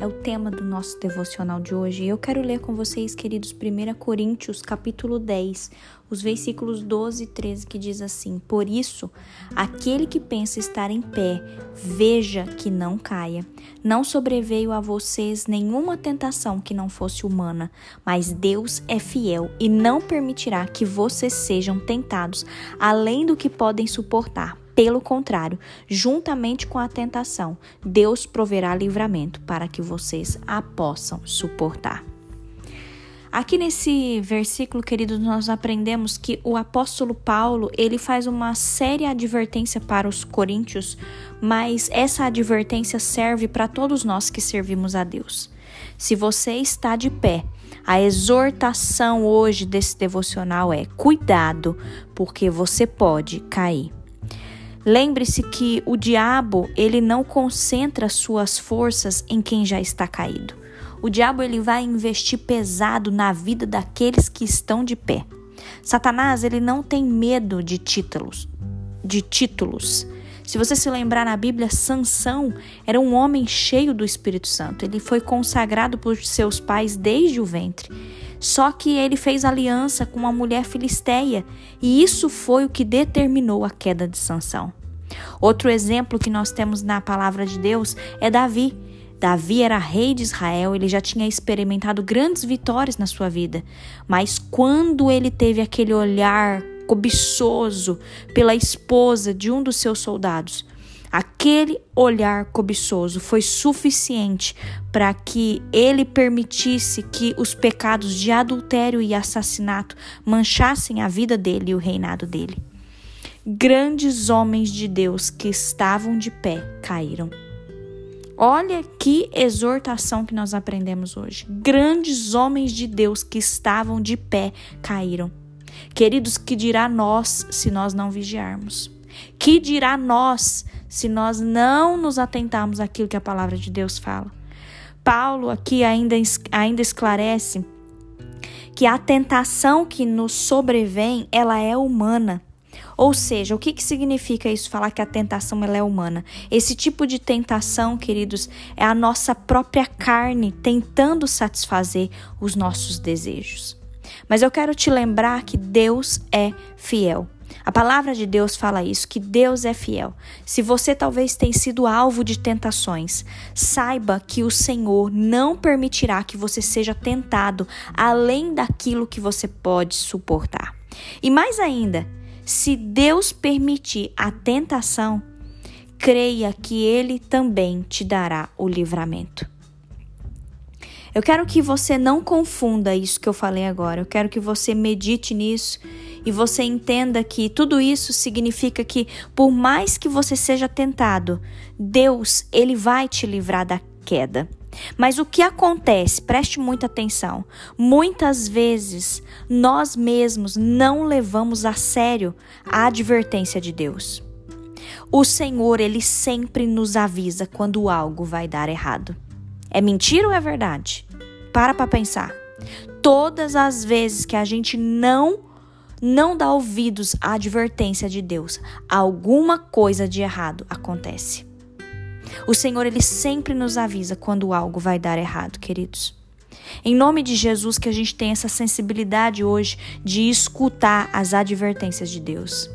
é o tema do nosso devocional de hoje. Eu quero ler com vocês, queridos, 1 Coríntios, capítulo 10, os versículos 12 e 13, que diz assim: Por isso, aquele que pensa estar em pé, veja que não caia. Não sobreveio a vocês nenhuma tentação que não fosse humana, mas Deus é fiel e não permitirá que vocês sejam tentados além do que podem suportar. Pelo contrário, juntamente com a tentação, Deus proverá livramento para que vocês a possam suportar. Aqui nesse versículo, queridos, nós aprendemos que o apóstolo Paulo, ele faz uma séria advertência para os coríntios, mas essa advertência serve para todos nós que servimos a Deus. Se você está de pé, a exortação hoje desse devocional é: cuidado, porque você pode cair. Lembre-se que o diabo, ele não concentra suas forças em quem já está caído. O diabo ele vai investir pesado na vida daqueles que estão de pé. Satanás, ele não tem medo de títulos, de títulos. Se você se lembrar na Bíblia, Sansão era um homem cheio do Espírito Santo. Ele foi consagrado por seus pais desde o ventre. Só que ele fez aliança com uma mulher filisteia, e isso foi o que determinou a queda de Sansão. Outro exemplo que nós temos na palavra de Deus é Davi. Davi era rei de Israel, ele já tinha experimentado grandes vitórias na sua vida, mas quando ele teve aquele olhar cobiçoso pela esposa de um dos seus soldados, Aquele olhar cobiçoso foi suficiente para que ele permitisse que os pecados de adultério e assassinato manchassem a vida dele e o reinado dele. Grandes homens de Deus que estavam de pé caíram. Olha que exortação que nós aprendemos hoje. Grandes homens de Deus que estavam de pé caíram. Queridos, que dirá nós se nós não vigiarmos? Que dirá nós se nós não nos atentarmos àquilo que a palavra de Deus fala? Paulo aqui ainda, ainda esclarece que a tentação que nos sobrevém, ela é humana. Ou seja, o que, que significa isso, falar que a tentação ela é humana? Esse tipo de tentação, queridos, é a nossa própria carne tentando satisfazer os nossos desejos. Mas eu quero te lembrar que Deus é fiel. A palavra de Deus fala isso, que Deus é fiel. Se você talvez tenha sido alvo de tentações, saiba que o Senhor não permitirá que você seja tentado além daquilo que você pode suportar. E mais ainda, se Deus permitir a tentação, creia que Ele também te dará o livramento. Eu quero que você não confunda isso que eu falei agora. Eu quero que você medite nisso e você entenda que tudo isso significa que por mais que você seja tentado, Deus, ele vai te livrar da queda. Mas o que acontece? Preste muita atenção. Muitas vezes nós mesmos não levamos a sério a advertência de Deus. O Senhor, ele sempre nos avisa quando algo vai dar errado. É mentira ou é verdade? Para para pensar. Todas as vezes que a gente não não dá ouvidos à advertência de Deus, alguma coisa de errado acontece. O Senhor ele sempre nos avisa quando algo vai dar errado, queridos. Em nome de Jesus que a gente tem essa sensibilidade hoje de escutar as advertências de Deus.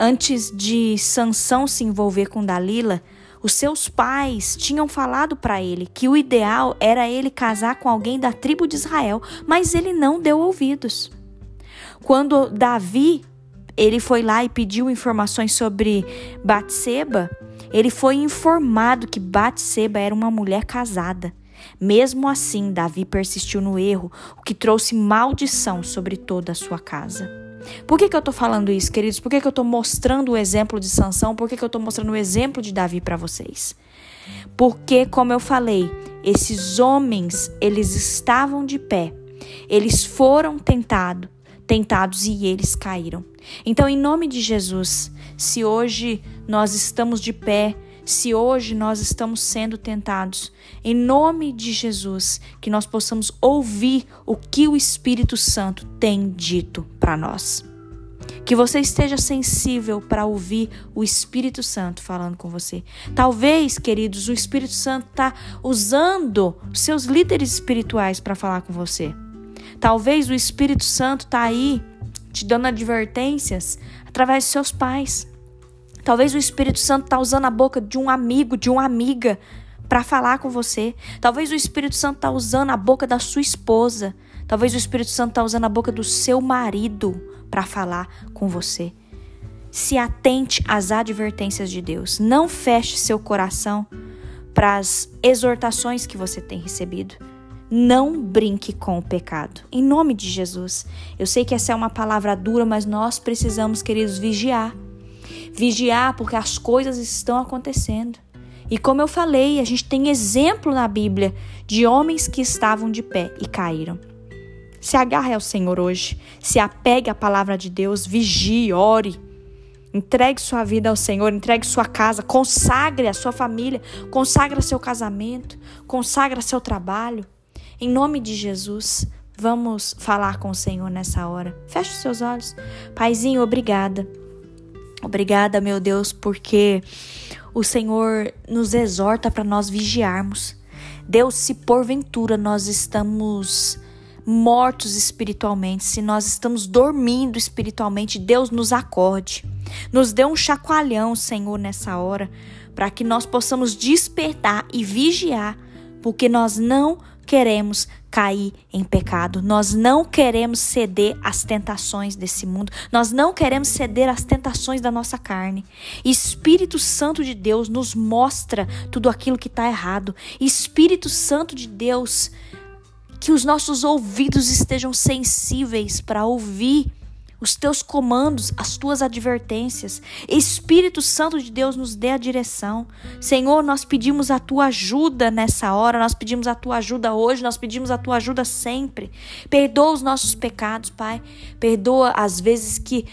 Antes de Sansão se envolver com Dalila, os seus pais tinham falado para ele que o ideal era ele casar com alguém da tribo de Israel, mas ele não deu ouvidos. Quando Davi ele foi lá e pediu informações sobre Batseba, ele foi informado que Batseba era uma mulher casada. Mesmo assim, Davi persistiu no erro, o que trouxe maldição sobre toda a sua casa. Por que, que eu estou falando isso, queridos? Por que, que eu estou mostrando o exemplo de Sansão? Por que, que eu estou mostrando o exemplo de Davi para vocês? Porque, como eu falei, esses homens, eles estavam de pé. Eles foram tentado, tentados e eles caíram. Então, em nome de Jesus, se hoje nós estamos de pé, se hoje nós estamos sendo tentados, em nome de Jesus, que nós possamos ouvir o que o Espírito Santo tem dito para nós. Que você esteja sensível para ouvir o Espírito Santo falando com você. Talvez, queridos, o Espírito Santo está usando seus líderes espirituais para falar com você. Talvez o Espírito Santo está aí te dando advertências através de seus pais. Talvez o Espírito Santo está usando a boca de um amigo, de uma amiga, para falar com você. Talvez o Espírito Santo está usando a boca da sua esposa. Talvez o Espírito Santo está usando a boca do seu marido para falar com você. Se atente às advertências de Deus. Não feche seu coração para as exortações que você tem recebido. Não brinque com o pecado. Em nome de Jesus. Eu sei que essa é uma palavra dura, mas nós precisamos, queridos, vigiar. Vigiar porque as coisas estão acontecendo. E como eu falei, a gente tem exemplo na Bíblia de homens que estavam de pé e caíram. Se agarre ao Senhor hoje, se apegue à palavra de Deus, vigie, ore. Entregue sua vida ao Senhor, entregue sua casa, consagre a sua família, consagre seu casamento, consagre seu trabalho. Em nome de Jesus, vamos falar com o Senhor nessa hora. Feche os seus olhos. Paizinho, obrigada. Obrigada, meu Deus, porque o Senhor nos exorta para nós vigiarmos. Deus, se porventura nós estamos mortos espiritualmente, se nós estamos dormindo espiritualmente, Deus nos acorde. Nos dê um chacoalhão, Senhor, nessa hora, para que nós possamos despertar e vigiar, porque nós não queremos cair em pecado, nós não queremos ceder às tentações desse mundo, nós não queremos ceder às tentações da nossa carne. Espírito Santo de Deus nos mostra tudo aquilo que está errado. Espírito Santo de Deus, que os nossos ouvidos estejam sensíveis para ouvir os teus comandos, as tuas advertências. Espírito Santo de Deus nos dê a direção. Senhor, nós pedimos a tua ajuda nessa hora, nós pedimos a tua ajuda hoje, nós pedimos a tua ajuda sempre. Perdoa os nossos pecados, Pai. Perdoa as vezes que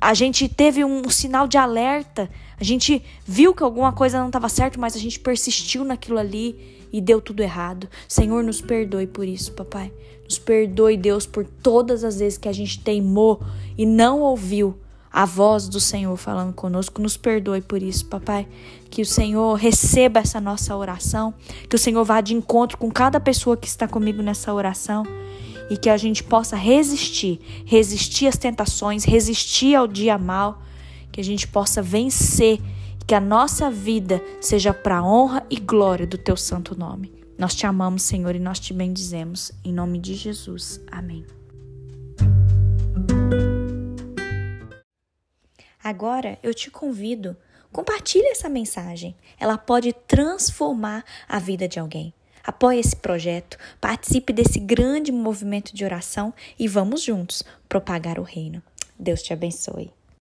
a gente teve um sinal de alerta, a gente viu que alguma coisa não estava certa, mas a gente persistiu naquilo ali e deu tudo errado. Senhor, nos perdoe por isso, papai. Nos perdoe, Deus, por todas as vezes que a gente teimou e não ouviu a voz do Senhor falando conosco. Nos perdoe por isso, papai. Que o Senhor receba essa nossa oração, que o Senhor vá de encontro com cada pessoa que está comigo nessa oração e que a gente possa resistir, resistir às tentações, resistir ao dia mal, que a gente possa vencer que a nossa vida seja para honra e glória do teu santo nome. Nós te amamos, Senhor, e nós te bendizemos. Em nome de Jesus. Amém. Agora eu te convido, compartilhe essa mensagem. Ela pode transformar a vida de alguém. Apoie esse projeto, participe desse grande movimento de oração e vamos juntos propagar o reino. Deus te abençoe.